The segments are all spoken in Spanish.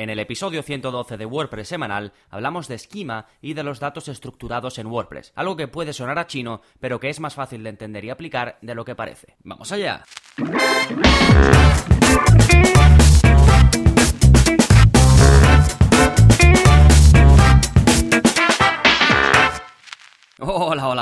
En el episodio 112 de WordPress semanal hablamos de esquema y de los datos estructurados en WordPress, algo que puede sonar a chino, pero que es más fácil de entender y aplicar de lo que parece. ¡Vamos allá!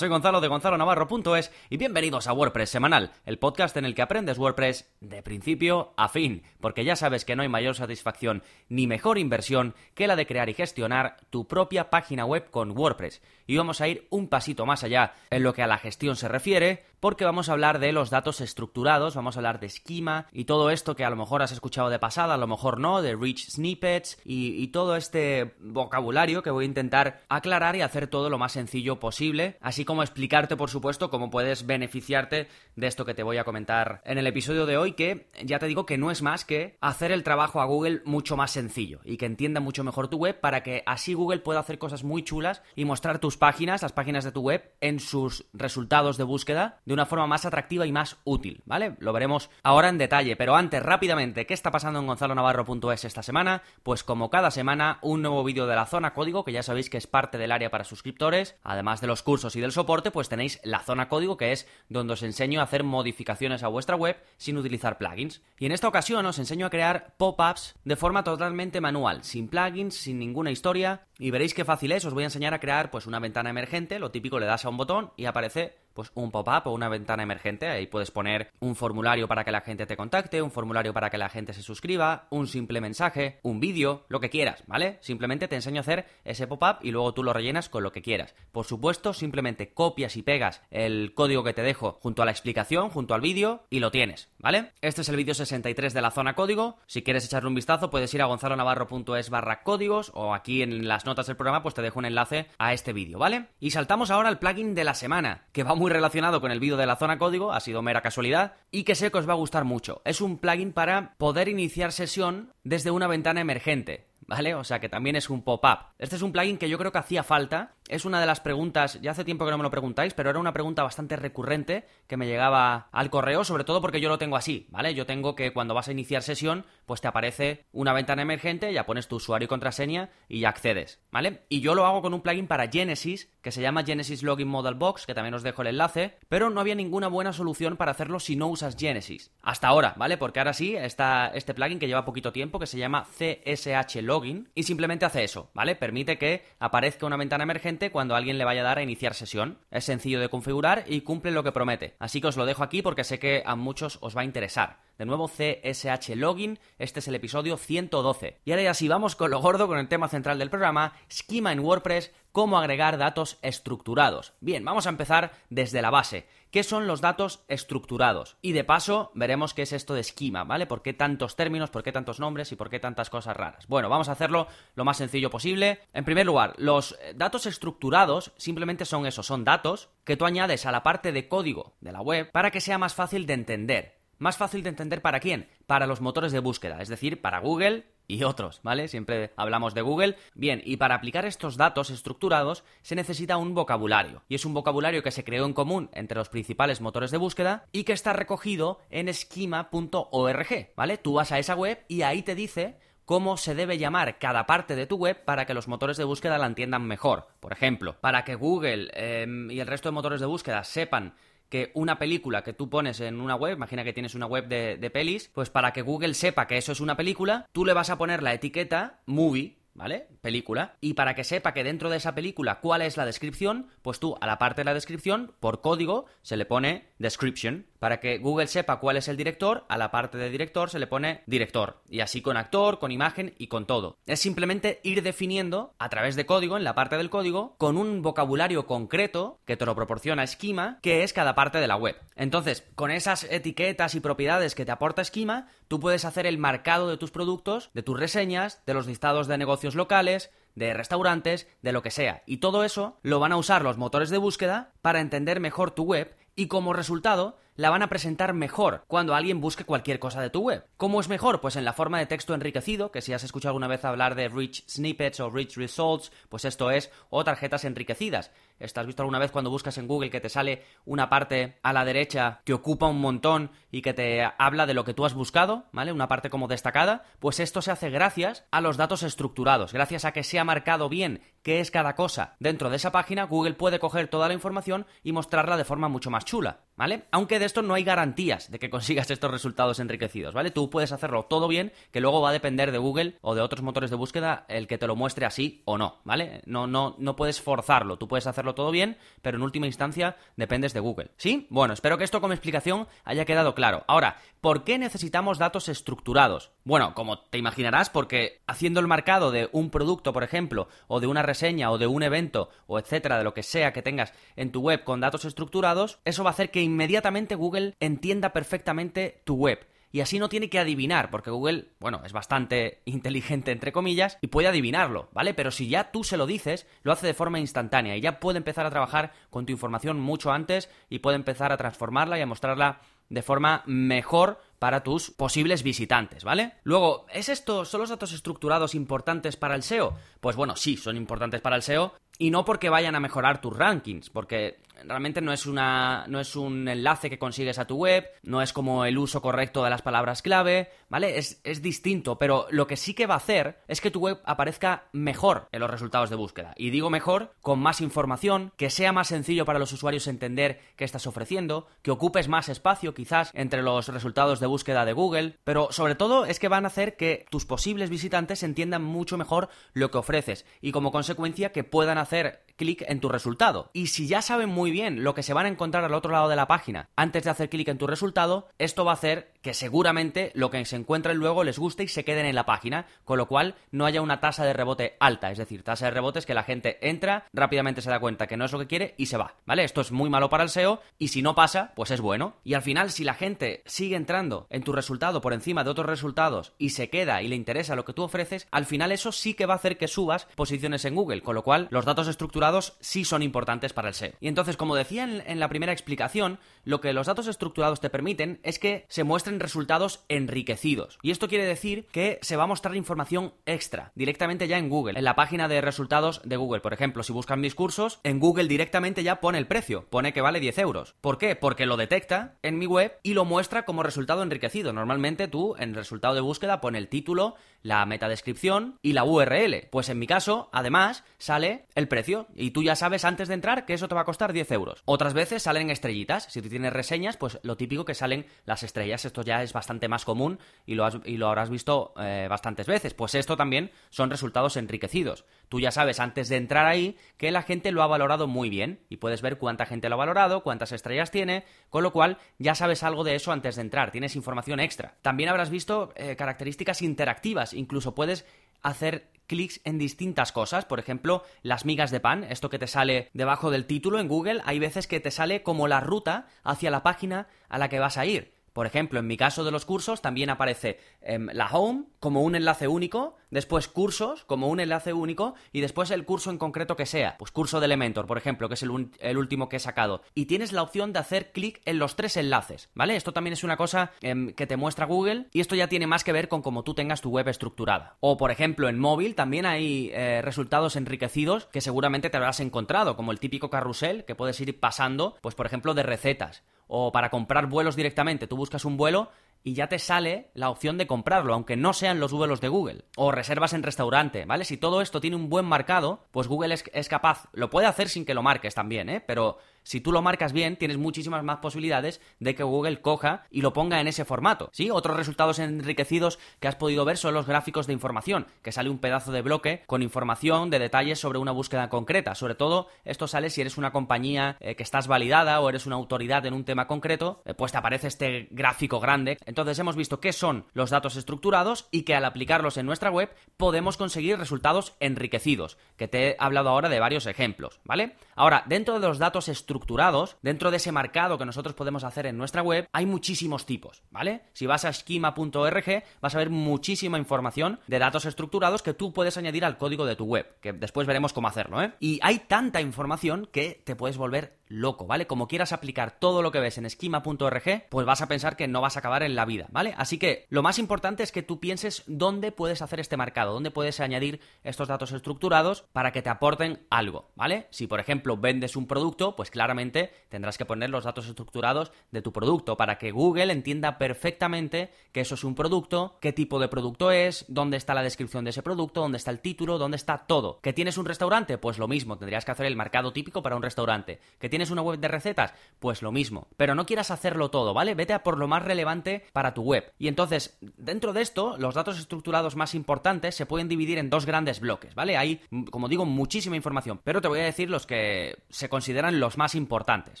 Soy Gonzalo de Gonzalo Navarro.es y bienvenidos a WordPress Semanal, el podcast en el que aprendes WordPress de principio a fin, porque ya sabes que no hay mayor satisfacción ni mejor inversión que la de crear y gestionar tu propia página web con WordPress. Y vamos a ir un pasito más allá en lo que a la gestión se refiere, porque vamos a hablar de los datos estructurados, vamos a hablar de esquema y todo esto que a lo mejor has escuchado de pasada, a lo mejor no, de rich snippets y, y todo este vocabulario que voy a intentar aclarar y hacer todo lo más sencillo posible, así como explicarte, por supuesto, cómo puedes beneficiarte de esto que te voy a comentar en el episodio de hoy, que ya te digo que no es más que hacer el trabajo a Google mucho más sencillo y que entienda mucho mejor tu web para que así Google pueda hacer cosas muy chulas y mostrar tus páginas, las páginas de tu web, en sus resultados de búsqueda de una forma más atractiva y más útil, ¿vale? Lo veremos ahora en detalle, pero antes, rápidamente, ¿qué está pasando en gonzalonavarro.es esta semana? Pues como cada semana, un nuevo vídeo de la zona código, que ya sabéis que es parte del área para suscriptores, además de los cursos y del soporte, pues tenéis la zona código, que es donde os enseño a hacer modificaciones a vuestra web sin utilizar plugins. Y en esta ocasión os enseño a crear pop-ups de forma totalmente manual, sin plugins, sin ninguna historia, y veréis qué fácil es, os voy a enseñar a crear pues una ventana emergente, lo típico le das a un botón y aparece pues un pop-up o una ventana emergente. Ahí puedes poner un formulario para que la gente te contacte, un formulario para que la gente se suscriba, un simple mensaje, un vídeo, lo que quieras, ¿vale? Simplemente te enseño a hacer ese pop-up y luego tú lo rellenas con lo que quieras. Por supuesto, simplemente copias y pegas el código que te dejo junto a la explicación, junto al vídeo y lo tienes, ¿vale? Este es el vídeo 63 de la zona código. Si quieres echarle un vistazo, puedes ir a gonzalonavarro.es barra códigos o aquí en las notas del programa pues te dejo un enlace a este vídeo, ¿vale? Y saltamos ahora al plugin de la semana, que va muy relacionado con el vídeo de la zona código, ha sido mera casualidad, y que sé que os va a gustar mucho. Es un plugin para poder iniciar sesión desde una ventana emergente. ¿Vale? O sea que también es un pop-up. Este es un plugin que yo creo que hacía falta. Es una de las preguntas, ya hace tiempo que no me lo preguntáis, pero era una pregunta bastante recurrente que me llegaba al correo, sobre todo porque yo lo tengo así, ¿vale? Yo tengo que cuando vas a iniciar sesión, pues te aparece una ventana emergente, ya pones tu usuario y contraseña y ya accedes, ¿vale? Y yo lo hago con un plugin para Genesis, que se llama Genesis Login Model Box, que también os dejo el enlace, pero no había ninguna buena solución para hacerlo si no usas Genesis. Hasta ahora, ¿vale? Porque ahora sí está este plugin que lleva poquito tiempo, que se llama CSH Login, y simplemente hace eso, ¿vale? Permite que aparezca una ventana emergente cuando alguien le vaya a dar a iniciar sesión. Es sencillo de configurar y cumple lo que promete. Así que os lo dejo aquí porque sé que a muchos os va a interesar. De nuevo, CSH Login, este es el episodio 112. Y ahora ya sí, vamos con lo gordo, con el tema central del programa, esquema en WordPress, cómo agregar datos estructurados. Bien, vamos a empezar desde la base. ¿Qué son los datos estructurados? Y de paso, veremos qué es esto de esquema, ¿vale? ¿Por qué tantos términos, por qué tantos nombres y por qué tantas cosas raras? Bueno, vamos a hacerlo lo más sencillo posible. En primer lugar, los datos estructurados simplemente son eso, son datos que tú añades a la parte de código de la web para que sea más fácil de entender. Más fácil de entender para quién? Para los motores de búsqueda, es decir, para Google y otros, ¿vale? Siempre hablamos de Google. Bien, y para aplicar estos datos estructurados se necesita un vocabulario. Y es un vocabulario que se creó en común entre los principales motores de búsqueda y que está recogido en schema.org, ¿vale? Tú vas a esa web y ahí te dice cómo se debe llamar cada parte de tu web para que los motores de búsqueda la entiendan mejor. Por ejemplo, para que Google eh, y el resto de motores de búsqueda sepan que una película que tú pones en una web, imagina que tienes una web de, de, pelis, pues para que Google sepa que eso es una película, tú le vas a poner la etiqueta movie, ¿vale? Película. Y para que sepa que dentro de esa película cuál es la descripción, pues tú a la parte de la descripción, por código, se le pone description. Para que Google sepa cuál es el director, a la parte de director se le pone director. Y así con actor, con imagen y con todo. Es simplemente ir definiendo a través de código, en la parte del código, con un vocabulario concreto que te lo proporciona Schema, que es cada parte de la web. Entonces, con esas etiquetas y propiedades que te aporta Schema, tú puedes hacer el marcado de tus productos, de tus reseñas, de los listados de negocios locales, de restaurantes, de lo que sea. Y todo eso lo van a usar los motores de búsqueda para entender mejor tu web y como resultado la van a presentar mejor cuando alguien busque cualquier cosa de tu web. ¿Cómo es mejor? Pues en la forma de texto enriquecido, que si has escuchado alguna vez hablar de rich snippets o rich results, pues esto es, o tarjetas enriquecidas. ¿Estás visto alguna vez cuando buscas en Google que te sale una parte a la derecha que ocupa un montón y que te habla de lo que tú has buscado, ¿vale? Una parte como destacada. Pues esto se hace gracias a los datos estructurados, gracias a que se ha marcado bien qué es cada cosa dentro de esa página, Google puede coger toda la información y mostrarla de forma mucho más chula, ¿vale? Aunque de esto no hay garantías de que consigas estos resultados enriquecidos, ¿vale? Tú puedes hacerlo todo bien, que luego va a depender de Google o de otros motores de búsqueda el que te lo muestre así o no, ¿vale? No, no, no puedes forzarlo, tú puedes hacerlo todo bien, pero en última instancia dependes de Google. ¿Sí? Bueno, espero que esto como explicación haya quedado claro. Ahora, ¿por qué necesitamos datos estructurados? Bueno, como te imaginarás, porque haciendo el marcado de un producto, por ejemplo, o de una reseña, o de un evento, o etcétera, de lo que sea que tengas en tu web con datos estructurados, eso va a hacer que inmediatamente Google entienda perfectamente tu web y así no tiene que adivinar, porque Google, bueno, es bastante inteligente entre comillas y puede adivinarlo, ¿vale? Pero si ya tú se lo dices, lo hace de forma instantánea y ya puede empezar a trabajar con tu información mucho antes y puede empezar a transformarla y a mostrarla de forma mejor para tus posibles visitantes, ¿vale? Luego, ¿es esto, son los datos estructurados importantes para el SEO? Pues bueno, sí, son importantes para el SEO y no porque vayan a mejorar tus rankings, porque realmente no es una no es un enlace que consigues a tu web, no es como el uso correcto de las palabras clave, ¿vale? Es, es distinto, pero lo que sí que va a hacer es que tu web aparezca mejor en los resultados de búsqueda. Y digo mejor, con más información, que sea más sencillo para los usuarios entender qué estás ofreciendo, que ocupes más espacio quizás entre los resultados de búsqueda de Google, pero sobre todo es que van a hacer que tus posibles visitantes entiendan mucho mejor lo que ofreces y como consecuencia que puedan hacer clic en tu resultado. Y si ya saben muy bien lo que se van a encontrar al otro lado de la página antes de hacer clic en tu resultado, esto va a hacer que seguramente lo que se encuentren luego les guste y se queden en la página, con lo cual no haya una tasa de rebote alta, es decir, tasa de rebote es que la gente entra, rápidamente se da cuenta que no es lo que quiere y se va, ¿vale? Esto es muy malo para el SEO y si no pasa, pues es bueno. Y al final, si la gente sigue entrando en tu resultado por encima de otros resultados y se queda y le interesa lo que tú ofreces, al final eso sí que va a hacer que subas posiciones en Google, con lo cual los datos estructurados sí son importantes para el SEO. Y entonces, como decía en, la primera explicación, lo que los datos estructurados te permiten es que se muestren resultados enriquecidos. Y esto quiere decir que se va a mostrar información extra directamente ya en Google, en la página de resultados de Google. Por ejemplo, si buscan mis cursos, en Google directamente ya pone el precio, pone que vale 10 euros. ¿Por qué? Porque lo detecta en mi web y lo muestra como resultado enriquecido. Normalmente tú en el resultado de búsqueda pone el título, la metadescripción y la URL. Pues en mi caso, además, sale el precio y tú ya sabes antes de entrar que eso te va a costar 10 euros. Otras veces salen estrellitas. Tú tienes reseñas, pues lo típico que salen las estrellas. Esto ya es bastante más común y lo, y lo habrás visto eh, bastantes veces. Pues esto también son resultados enriquecidos. Tú ya sabes antes de entrar ahí que la gente lo ha valorado muy bien y puedes ver cuánta gente lo ha valorado, cuántas estrellas tiene, con lo cual ya sabes algo de eso antes de entrar. Tienes información extra. También habrás visto eh, características interactivas. Incluso puedes hacer clics en distintas cosas, por ejemplo, las migas de pan, esto que te sale debajo del título en Google, hay veces que te sale como la ruta hacia la página a la que vas a ir. Por ejemplo, en mi caso de los cursos también aparece em, la home como un enlace único, después cursos como un enlace único y después el curso en concreto que sea. Pues curso de Elementor, por ejemplo, que es el, último que he sacado. Y tienes la opción de hacer clic en los tres enlaces, ¿vale? Esto también es una cosa em, que te muestra Google y esto ya tiene más que ver con cómo tú tengas tu web estructurada. O, por ejemplo, en móvil también hay eh, resultados enriquecidos que seguramente te habrás encontrado, como el típico carrusel que puedes ir pasando, pues por ejemplo, de recetas o para comprar vuelos directamente. Tú buscas un vuelo y ya te sale la opción de comprarlo, aunque no sean los vuelos de Google. O reservas en restaurante, ¿vale? Si todo esto tiene un buen marcado, pues Google es, capaz, lo puede hacer sin que lo marques también, ¿eh? Pero si tú lo marcas bien, tienes muchísimas más posibilidades de que Google coja y lo ponga en ese formato. ¿Sí? Otros resultados enriquecidos que has podido ver son los gráficos de información, que sale un pedazo de bloque con información de detalles sobre una búsqueda concreta. Sobre todo, esto sale si eres una compañía eh, que estás validada o eres una autoridad en un tema concreto, eh, pues te aparece este gráfico grande. Entonces hemos visto qué son los datos estructurados y que al aplicarlos en nuestra web podemos conseguir resultados enriquecidos, que te he hablado ahora de varios ejemplos, ¿vale? Ahora, dentro de los datos estructurados, dentro de ese marcado que nosotros podemos hacer en nuestra web, hay muchísimos tipos, ¿vale? Si vas a schema.org vas a ver muchísima información de datos estructurados que tú puedes añadir al código de tu web, que después veremos cómo hacerlo, ¿eh? Y hay tanta información que te puedes volver loco, ¿vale? Como quieras aplicar todo lo que ves en esquema.org, pues vas a pensar que no vas a acabar en la vida, ¿vale? Así que lo más importante es que tú pienses dónde puedes hacer este marcado, dónde puedes añadir estos datos estructurados para que te aporten algo, ¿vale? Si por ejemplo vendes un producto, pues claramente tendrás que poner los datos estructurados de tu producto para que Google entienda perfectamente que eso es un producto, qué tipo de producto es, dónde está la descripción de ese producto, dónde está el título, dónde está todo. ¿Que tienes un restaurante? Pues lo mismo, tendrías que hacer el marcado típico para un restaurante. ¿Que tienes una web de recetas? Pues lo mismo. Pero no quieras hacerlo todo, ¿vale? Vete a por lo más relevante para tu web. Y entonces, dentro de esto, los datos estructurados más importantes se pueden dividir en dos grandes bloques, ¿vale? Hay, como digo, muchísima información, pero te voy a decir los que se consideran los más importantes.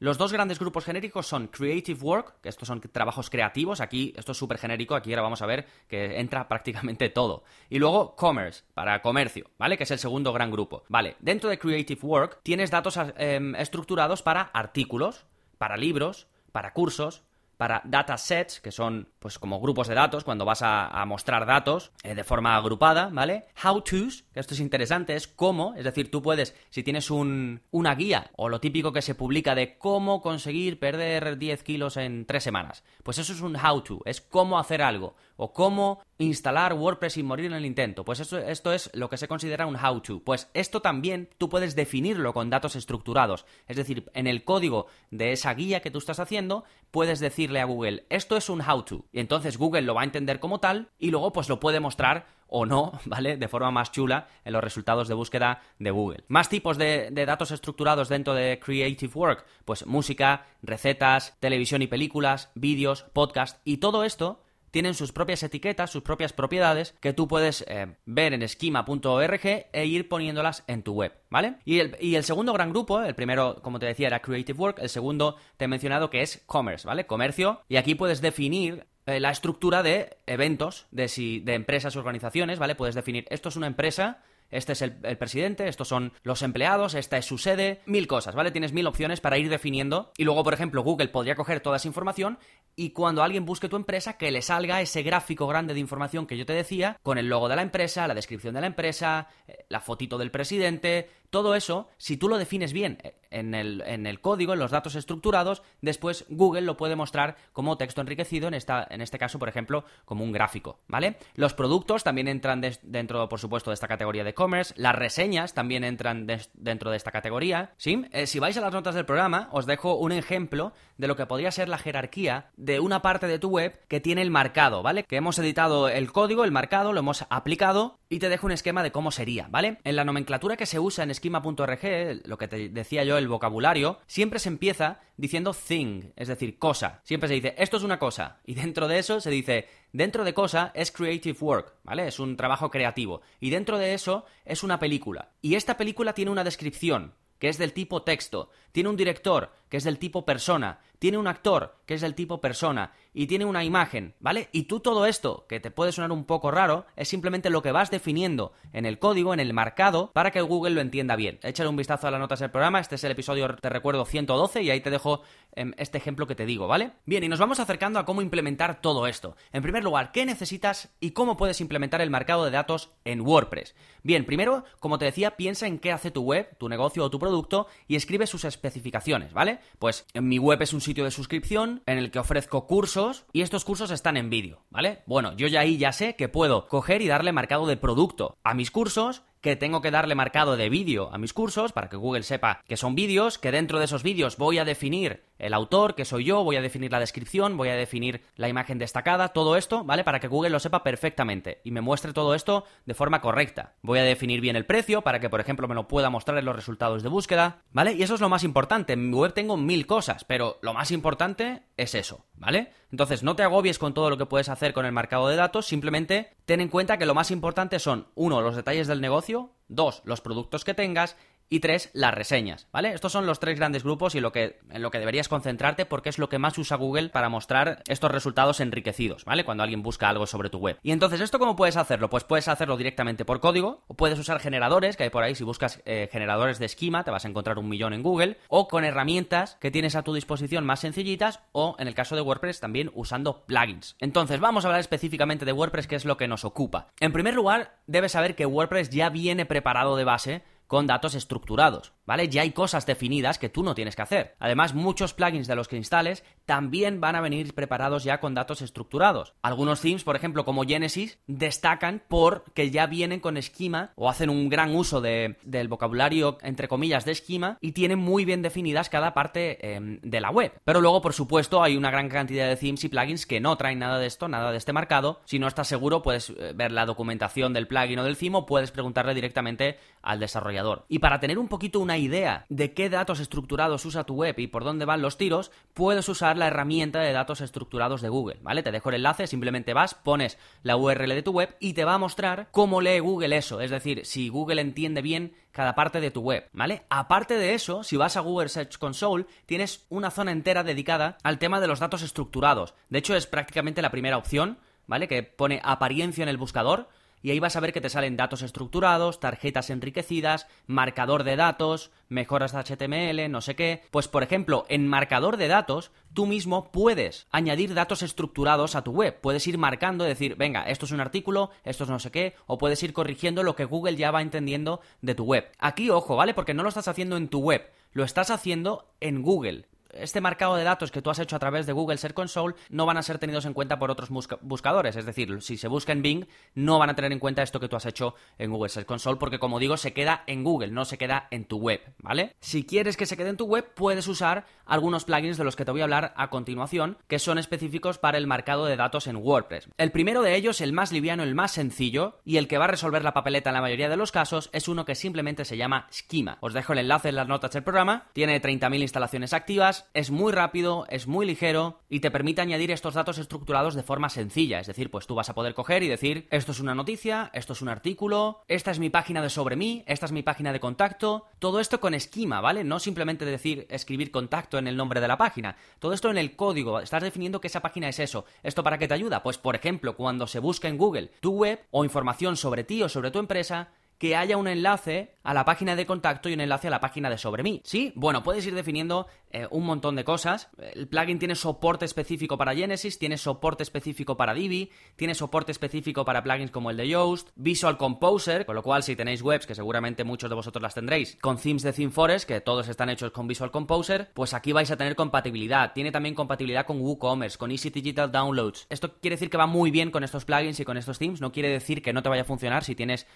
Los dos grandes grupos genéricos son Creative Work, que estos son trabajos creativos, aquí esto es súper genérico, aquí ahora vamos a ver que entra prácticamente todo. Y luego Commerce, para comercio, ¿vale? Que es el segundo gran grupo. Vale, dentro de Creative Work tienes datos em, estructurados para artículos, para libros, para cursos, para datasets, que son pues como grupos de datos, cuando vas a, mostrar datos eh, de forma agrupada, ¿vale? How to's, que esto es interesante, es cómo, es decir, tú puedes, si tienes un, una guía o lo típico que se publica de cómo conseguir perder 10 kilos en 3 semanas, pues eso es un how to, es cómo hacer algo o cómo instalar WordPress sin morir en el intento. Pues esto, esto es lo que se considera un how-to. Pues esto también tú puedes definirlo con datos estructurados. Es decir, en el código de esa guía que tú estás haciendo, puedes decirle a Google, esto es un how-to. Y entonces Google lo va a entender como tal y luego pues lo puede mostrar o no, ¿vale? De forma más chula en los resultados de búsqueda de Google. Más tipos de, de, datos estructurados dentro de Creative Work, pues música, recetas, televisión y películas, vídeos, podcast y todo esto tienen sus propias etiquetas, sus propias propiedades que tú puedes eh, ver en esquema.org e ir poniéndolas en tu web, ¿vale? Y el, y segundo gran grupo, el primero, como te decía, era Creative Work, el segundo te he mencionado que es Commerce, ¿vale? Comercio, y aquí puedes definir eh, la estructura de eventos, de, si, de empresas o organizaciones, ¿vale? Puedes definir, esto es una empresa este es el, presidente, estos son los empleados, esta es su sede, mil cosas, ¿vale? Tienes mil opciones para ir definiendo y luego, por ejemplo, Google podría coger toda esa información y cuando alguien busque tu empresa, que le salga ese gráfico grande de información que yo te decía, con el logo de la empresa, la descripción de la empresa, eh, la fotito del presidente, todo eso, si tú lo defines bien eh, en el, en el, código, en los datos estructurados, después Google lo puede mostrar como texto enriquecido, en, esta, en este caso, por ejemplo, como un gráfico, ¿vale? Los productos también entran dentro, por supuesto, de esta categoría de commerce, las reseñas también entran dentro de esta categoría, ¿sí? Eh, si vais a las notas del programa, os dejo un ejemplo de lo que podría ser la jerarquía de una parte de tu web que tiene el marcado, ¿vale? Que hemos editado el código, el marcado, lo hemos aplicado y te dejo un esquema de cómo sería, ¿vale? En la nomenclatura que se usa en esquema.org, lo que te decía yo, el vocabulario, siempre se empieza diciendo thing, es decir, cosa. Siempre se dice, esto es una cosa. Y dentro de eso se dice, dentro de cosa es creative work, ¿vale? Es un trabajo creativo. Y dentro de eso es una película. Y esta película tiene una descripción que es del tipo texto, tiene un director, que es del tipo persona, tiene un actor, que es del tipo persona, y tiene una imagen, ¿vale? Y tú todo esto, que te puede sonar un poco raro, es simplemente lo que vas definiendo en el código, en el marcado, para que Google lo entienda bien. Échale un vistazo a las notas del programa, este es el episodio, te recuerdo, 112, y ahí te dejo em, este ejemplo que te digo, ¿vale? Bien, y nos vamos acercando a cómo implementar todo esto. En primer lugar, ¿qué necesitas y cómo puedes implementar el marcado de datos en WordPress? Bien, primero, como te decía, piensa en qué hace tu web, tu negocio o tu producto y escribe sus especificaciones, ¿vale? Pues en mi web es un sitio de suscripción en el que ofrezco cursos y estos cursos están en vídeo, ¿vale? Bueno, yo ya ahí ya sé que puedo coger y darle marcado de producto a mis cursos que tengo que darle marcado de vídeo a mis cursos para que Google sepa que son vídeos, que dentro de esos vídeos voy a definir el autor, que soy yo, voy a definir la descripción, voy a definir la imagen destacada, todo esto, ¿vale? Para que Google lo sepa perfectamente y me muestre todo esto de forma correcta. Voy a definir bien el precio para que, por ejemplo, me lo pueda mostrar en los resultados de búsqueda, ¿vale? Y eso es lo más importante. En mi web tengo mil cosas, pero lo más importante es eso, ¿vale? Entonces, no te agobies con todo lo que puedes hacer con el marcado de datos, simplemente ten en cuenta que lo más importante son, uno, los detalles del negocio, dos, los productos que tengas y tres, las reseñas, ¿vale? Estos son los tres grandes grupos y lo que, en lo que deberías concentrarte porque es lo que más usa Google para mostrar estos resultados enriquecidos, ¿vale? Cuando alguien busca algo sobre tu web. Y entonces, ¿esto cómo puedes hacerlo? Pues puedes hacerlo directamente por código, o puedes usar generadores, que hay por ahí, si buscas eh, generadores de esquema, te vas a encontrar un millón en Google, o con herramientas que tienes a tu disposición más sencillitas, o en el caso de WordPress también usando plugins. Entonces, vamos a hablar específicamente de WordPress, que es lo que nos ocupa. En primer lugar, debes saber que WordPress ya viene preparado de base con datos estructurados, ¿vale? Ya hay cosas definidas que tú no tienes que hacer. Además, muchos plugins de los que instales también van a venir preparados ya con datos estructurados. Algunos themes, por ejemplo, como Genesis, destacan porque ya vienen con esquema o hacen un gran uso del vocabulario, entre comillas, de esquema y tienen muy bien definidas cada parte em, de la web. Pero luego, por supuesto, hay una gran cantidad de themes y plugins que no traen nada de esto, nada de este marcado. Si no estás seguro, puedes eh, ver la documentación del plugin o del theme o puedes preguntarle directamente al desarrollador. Y para tener un poquito una idea de qué datos estructurados usa tu web y por dónde van los tiros, puedes usar la herramienta de datos estructurados de Google. Te dejo el enlace, simplemente vas, pones la URL de tu web y te va a mostrar cómo lee Google eso, es decir, si Google entiende bien cada parte de tu web, ¿vale? Aparte de eso, si vas a Google Search Console, tienes una zona entera dedicada al tema de los datos estructurados. De hecho, es prácticamente la primera opción, ¿vale? Que pone apariencia en el buscador y ahí vas a ver que te salen datos estructurados, tarjetas enriquecidas, marcador de datos, mejoras de HTML, no sé qué. Pues por ejemplo, en marcador de datos, tú mismo puedes añadir datos estructurados a tu web. Puedes ir marcando, decir, venga, esto es un artículo, esto es no sé qué, o puedes ir corrigiendo lo que Google ya va entendiendo de tu web. Aquí, ojo, ¿vale? Porque no lo estás haciendo en tu web, lo estás haciendo en Google este marcado de datos que tú has hecho a través de Google Search Console no van a ser tenidos en cuenta por otros buscadores. Es decir, si se busca en Bing, no van a tener en cuenta esto que tú has hecho en Google Search Console, porque como digo, se queda en Google, no se queda en tu web, ¿vale? Si quieres que se quede en tu web, puedes usar algunos plugins de los que te voy a hablar a continuación, que son específicos para el marcado de datos en WordPress. El primero de ellos, el más liviano, el más sencillo, y el que va a resolver la papeleta en la mayoría de los casos, es uno que simplemente se llama Schema. Os dejo el enlace en las notas del programa, tiene 30.000 instalaciones activas, es muy rápido, es muy ligero y te permite añadir estos datos estructurados de forma sencilla. Es decir, pues tú vas a poder coger y decir, esto es una noticia, esto es un artículo, esta es mi página de sobre mí, esta es mi página de contacto, todo esto con esquema, ¿vale? No simplemente decir escribir contacto en el nombre de la página, todo esto en el código, estás definiendo que esa página es eso. ¿Esto para qué te ayuda? Pues por ejemplo, cuando se busca en Google tu web o información sobre ti o sobre tu empresa, que haya un enlace a la página de contacto y un enlace a la página de sobre mí. ¿Sí? Bueno, puedes ir definiendo eh, un montón de cosas. El plugin tiene soporte específico para Genesis, tiene soporte específico para Divi, tiene soporte específico para plugins como el de Yoast, Visual Composer, con lo cual si tenéis webs, que seguramente muchos de vosotros las tendréis, con themes de ThemeForest, que todos están hechos con Visual Composer, pues aquí vais a tener compatibilidad. Tiene también compatibilidad con WooCommerce, con Easy Digital Downloads. Esto quiere decir que va muy bien con estos plugins y con estos themes, no quiere decir que no te vaya a funcionar si tienes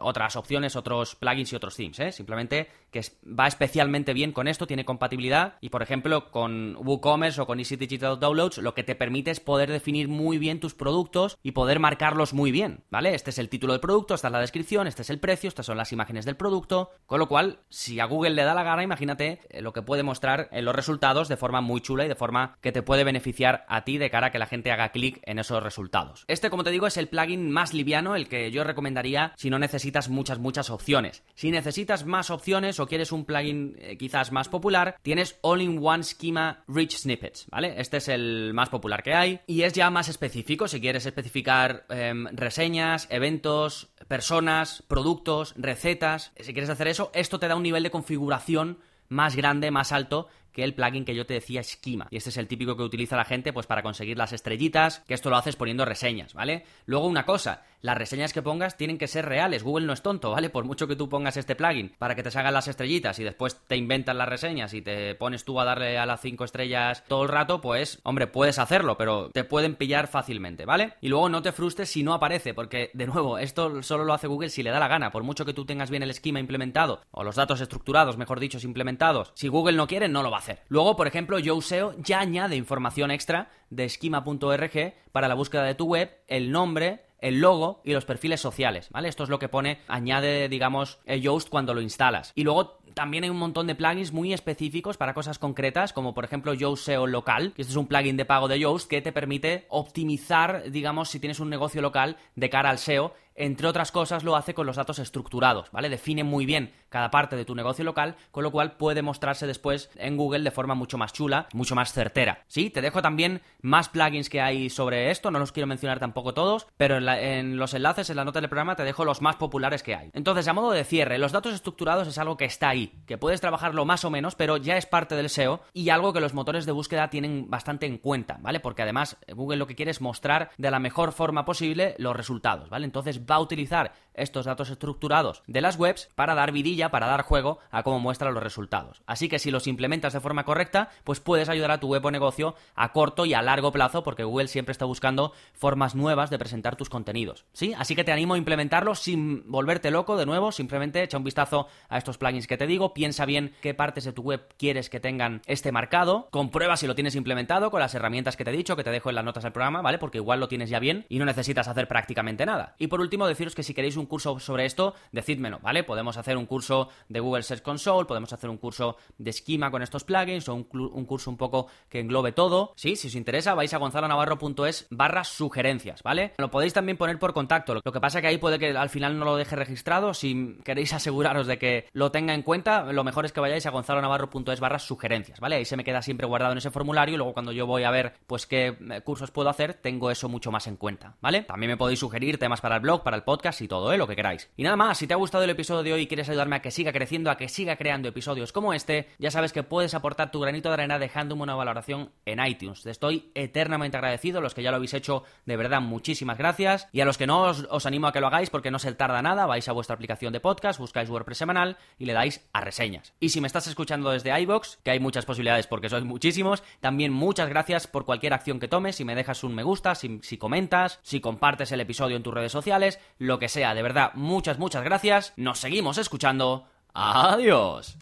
otras opciones, otros plugins y otros themes, ¿eh? Simplemente que va especialmente bien con esto, tiene compatibilidad y por ejemplo con WooCommerce o con Easy Digital Downloads lo que te permite es poder definir muy bien tus productos y poder marcarlos muy bien, ¿vale? Este es el título del producto, esta es la descripción, este es el precio, estas son las imágenes del producto, con lo cual si a Google le da la gana, imagínate eh, lo que puede mostrar en los resultados de forma muy chula y de forma que te puede beneficiar a ti de cara a que la gente haga clic en esos resultados. Este, como te digo, es el plugin más liviano, el que yo recomendaría si no necesitas muchas, muchas opciones. Si necesitas más opciones o quieres un plugin eh, quizás más popular, tienes All-in-One Schema Rich Snippets, ¿vale? Este es el más popular que hay y es ya más específico si quieres especificar em, reseñas, eventos, personas, productos, recetas. Si quieres hacer eso, esto te da un nivel de configuración más grande, más alto que el plugin que yo te decía Schema. Y este es el típico que utiliza la gente pues para conseguir las estrellitas, que esto lo haces poniendo reseñas, ¿vale? Luego una cosa, las reseñas que pongas tienen que ser reales. Google no es tonto, ¿vale? Por mucho que tú pongas este plugin para que te salgan las estrellitas y después te inventan las reseñas y te pones tú a darle a las 5 estrellas todo el rato, pues, hombre, puedes hacerlo, pero te pueden pillar fácilmente, ¿vale? Y luego no te frustres si no aparece, porque, de nuevo, esto solo lo hace Google si le da la gana. Por mucho que tú tengas bien el esquema implementado, o los datos estructurados, mejor dicho, implementados, si Google no quiere, no lo va a Luego, por ejemplo, YoSeo ya añade información extra de schema.org para la búsqueda de tu web, el nombre, el logo y los perfiles sociales, ¿vale? Esto es lo que pone, añade, digamos, Yoast cuando lo instalas. Y luego también hay un montón de plugins muy específicos para cosas concretas, como por ejemplo Yoast local, que este es un plugin de pago de Yoast que te permite optimizar, digamos, si tienes un negocio local de cara al SEO entre otras cosas lo hace con los datos estructurados, ¿vale? Define muy bien cada parte de tu negocio local, con lo cual puede mostrarse después en Google de forma mucho más chula, mucho más certera. Sí, te dejo también más plugins que hay sobre esto, no los quiero mencionar tampoco todos, pero en, los enlaces, en la nota del programa, te dejo los más populares que hay. Entonces, a modo de cierre, los datos estructurados es algo que está ahí que puedes trabajarlo más o menos, pero ya es parte del SEO y algo que los motores de búsqueda tienen bastante en cuenta, ¿vale? Porque además Google lo que quiere es mostrar de la mejor forma posible los resultados, ¿vale? Entonces va a utilizar estos datos estructurados de las webs para dar vidilla, para dar juego a cómo muestra los resultados. Así que si los implementas de forma correcta, pues puedes ayudar a tu web o negocio a corto y a largo plazo, porque Google siempre está buscando formas nuevas de presentar tus contenidos. ¿Sí? Así que te animo a implementarlo sin volverte loco de nuevo, simplemente echa un vistazo a estos plugins que te digo, piensa bien qué partes de tu web quieres que tengan este marcado, comprueba si lo tienes implementado con las herramientas que te he dicho, que te dejo en las notas del programa, ¿vale? Porque igual lo tienes ya bien y no necesitas hacer prácticamente nada. Y por último, deciros que si queréis un curso sobre esto, decídmelo, ¿vale? Podemos hacer un curso de Google Search Console, podemos hacer un curso de esquema con estos plugins o un, curso un poco que englobe todo. Sí, si os interesa, vais a gonzalonavarro.es barra sugerencias, ¿vale? Lo podéis también poner por contacto. Lo que pasa que ahí puede que al final no lo deje registrado. Si queréis aseguraros de que lo tenga en cuenta, lo mejor es que vayáis a gonzalonavarro.es barra sugerencias, ¿vale? Ahí se me queda siempre guardado en ese formulario y luego cuando yo voy a ver pues qué eh, cursos puedo hacer, tengo eso mucho más en cuenta, ¿vale? También me podéis sugerir temas para el blog, para el podcast y todo, ¿eh? Lo que queráis. Y nada más, si te ha gustado el episodio de hoy y quieres ayudarme a que siga creciendo, a que siga creando episodios como este, ya sabes que puedes aportar tu granito de arena dejándome una valoración en iTunes. Te estoy eternamente agradecido, los que ya lo habéis hecho, de verdad, muchísimas gracias. Y a los que no, os, animo a que lo hagáis porque no se tarda nada, vais a vuestra aplicación de podcast, buscáis WordPress semanal y le dais a reseñas. Y si me estás escuchando desde iBox, que hay muchas posibilidades porque sois muchísimos, también muchas gracias por cualquier acción que tomes, si me dejas un me gusta, si, si comentas, si compartes el episodio en tus redes sociales, lo que sea, de verdad, muchas, muchas gracias. Nos seguimos escuchando. Adiós.